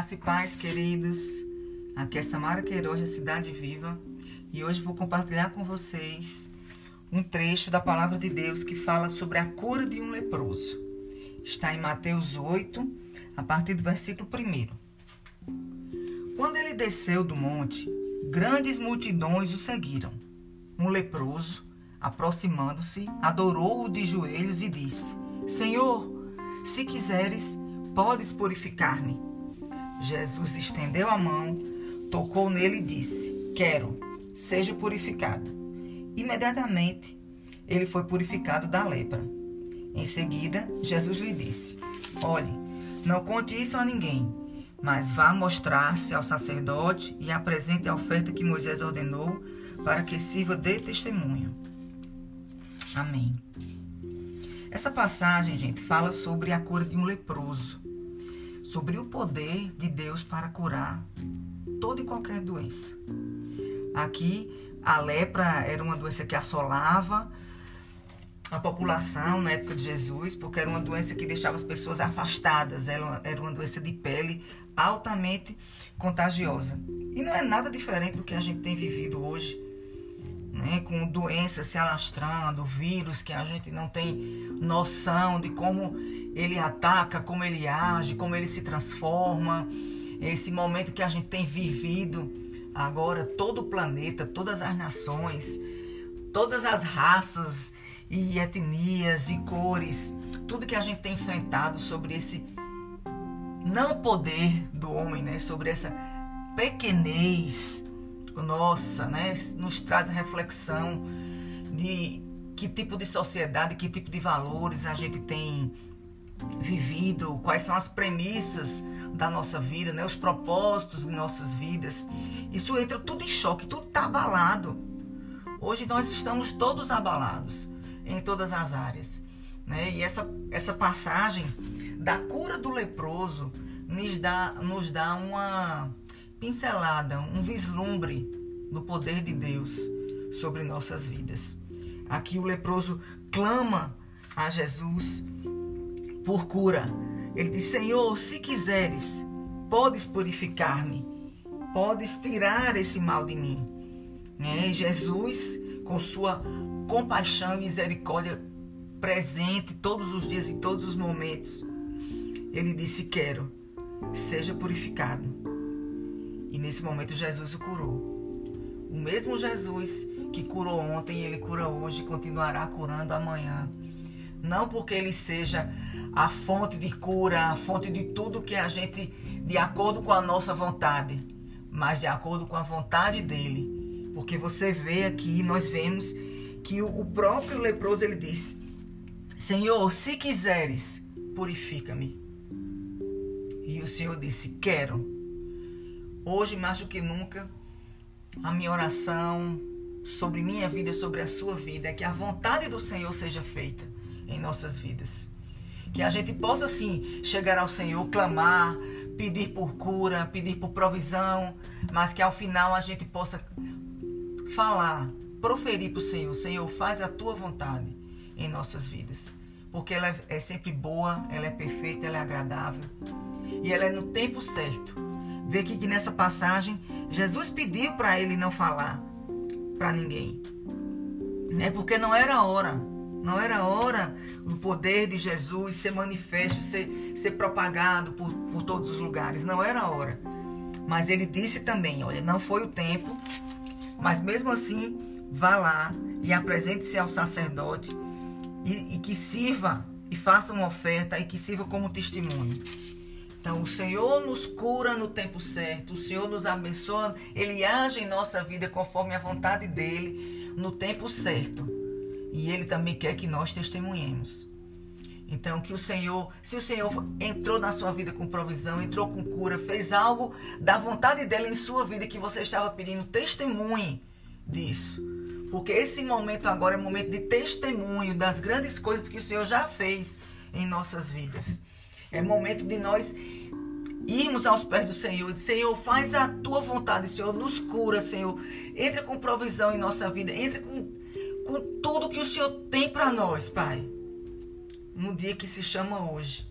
Graça e paz, queridos. Aqui é Samara Queiroz, da Cidade Viva, e hoje vou compartilhar com vocês um trecho da palavra de Deus que fala sobre a cura de um leproso. Está em Mateus 8, a partir do versículo 1. Quando ele desceu do monte, grandes multidões o seguiram. Um leproso, aproximando-se, adorou-o de joelhos e disse: Senhor, se quiseres, podes purificar-me. Jesus estendeu a mão, tocou nele e disse: Quero, seja purificado. Imediatamente, ele foi purificado da lepra. Em seguida, Jesus lhe disse: Olhe, não conte isso a ninguém, mas vá mostrar-se ao sacerdote e apresente a oferta que Moisés ordenou para que sirva de testemunho. Amém. Essa passagem, gente, fala sobre a cura de um leproso, sobre o poder de Deus para curar toda e qualquer doença. Aqui, a lepra era uma doença que assolava a população na época de Jesus, porque era uma doença que deixava as pessoas afastadas, era uma doença de pele altamente contagiosa. E não é nada diferente do que a gente tem vivido hoje né, com doenças se alastrando, vírus que a gente não tem noção de como ele ataca, como ele age, como ele se transforma. Esse momento que a gente tem vivido agora, todo o planeta, todas as nações, todas as raças e etnias e cores, tudo que a gente tem enfrentado sobre esse não poder do homem, né, sobre essa pequenez nossa, né, nos traz a reflexão de que tipo de sociedade, que tipo de valores a gente tem vivido, quais são as premissas da nossa vida, né, os propósitos de nossas vidas. Isso entra tudo em choque, tudo está abalado. Hoje nós estamos todos abalados em todas as áreas. Né? E essa, essa passagem da cura do leproso nos dá, nos dá uma, pincelada, um vislumbre do poder de Deus sobre nossas vidas. Aqui o leproso clama a Jesus por cura. Ele diz: Senhor, se quiseres, podes purificar-me, podes tirar esse mal de mim. Né? Jesus, com sua compaixão e misericórdia presente todos os dias e todos os momentos, ele disse: Quero, seja purificado. E nesse momento Jesus o curou. O mesmo Jesus que curou ontem, ele cura hoje e continuará curando amanhã. Não porque ele seja a fonte de cura, a fonte de tudo que a gente, de acordo com a nossa vontade, mas de acordo com a vontade dele. Porque você vê aqui, nós vemos que o próprio leproso ele disse: Senhor, se quiseres, purifica-me. E o Senhor disse: Quero. Hoje, mais do que nunca, a minha oração sobre minha vida, sobre a sua vida, é que a vontade do Senhor seja feita em nossas vidas. Que a gente possa, sim, chegar ao Senhor, clamar, pedir por cura, pedir por provisão, mas que ao final a gente possa falar, proferir para o Senhor: Senhor, faz a tua vontade em nossas vidas. Porque ela é sempre boa, ela é perfeita, ela é agradável. E ela é no tempo certo Vê aqui que nessa passagem Jesus pediu para ele não falar para ninguém. Né? Porque não era hora. Não era hora do poder de Jesus ser manifesto, ser, ser propagado por, por todos os lugares. Não era hora. Mas ele disse também: olha, não foi o tempo, mas mesmo assim, vá lá e apresente-se ao sacerdote e, e que sirva e faça uma oferta e que sirva como testemunho. Então, o Senhor nos cura no tempo certo, o Senhor nos abençoa, Ele age em nossa vida conforme a vontade dEle no tempo certo. E Ele também quer que nós testemunhemos. Então, que o Senhor, se o Senhor entrou na sua vida com provisão, entrou com cura, fez algo da vontade dele em sua vida que você estava pedindo, testemunhe disso. Porque esse momento agora é momento de testemunho das grandes coisas que o Senhor já fez em nossas vidas. É momento de nós irmos aos pés do Senhor. Senhor, faz a tua vontade, Senhor. Nos cura, Senhor. Entra com provisão em nossa vida. Entra com, com tudo que o Senhor tem para nós, Pai. No dia que se chama hoje.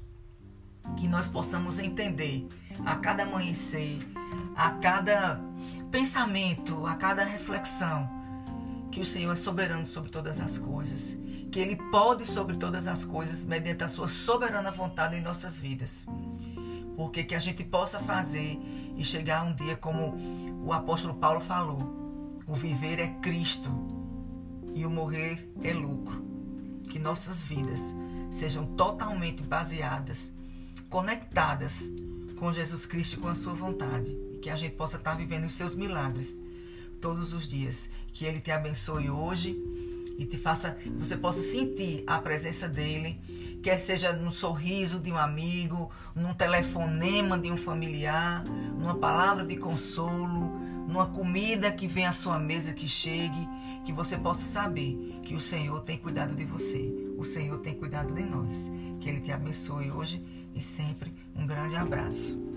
que nós possamos entender a cada amanhecer, a cada pensamento, a cada reflexão, que o Senhor é soberano sobre todas as coisas, que Ele pode sobre todas as coisas mediante a Sua soberana vontade em nossas vidas. Porque que a gente possa fazer e chegar um dia como o apóstolo Paulo falou: o viver é Cristo e o morrer é lucro. Que nossas vidas sejam totalmente baseadas, conectadas com Jesus Cristo e com a Sua vontade. E que a gente possa estar vivendo os seus milagres todos os dias. Que Ele te abençoe hoje e te faça, você possa sentir a presença dele, quer seja no sorriso de um amigo, num telefonema de um familiar, numa palavra de consolo, numa comida que vem à sua mesa que chegue, que você possa saber que o Senhor tem cuidado de você, o Senhor tem cuidado de nós. Que ele te abençoe hoje e sempre. Um grande abraço.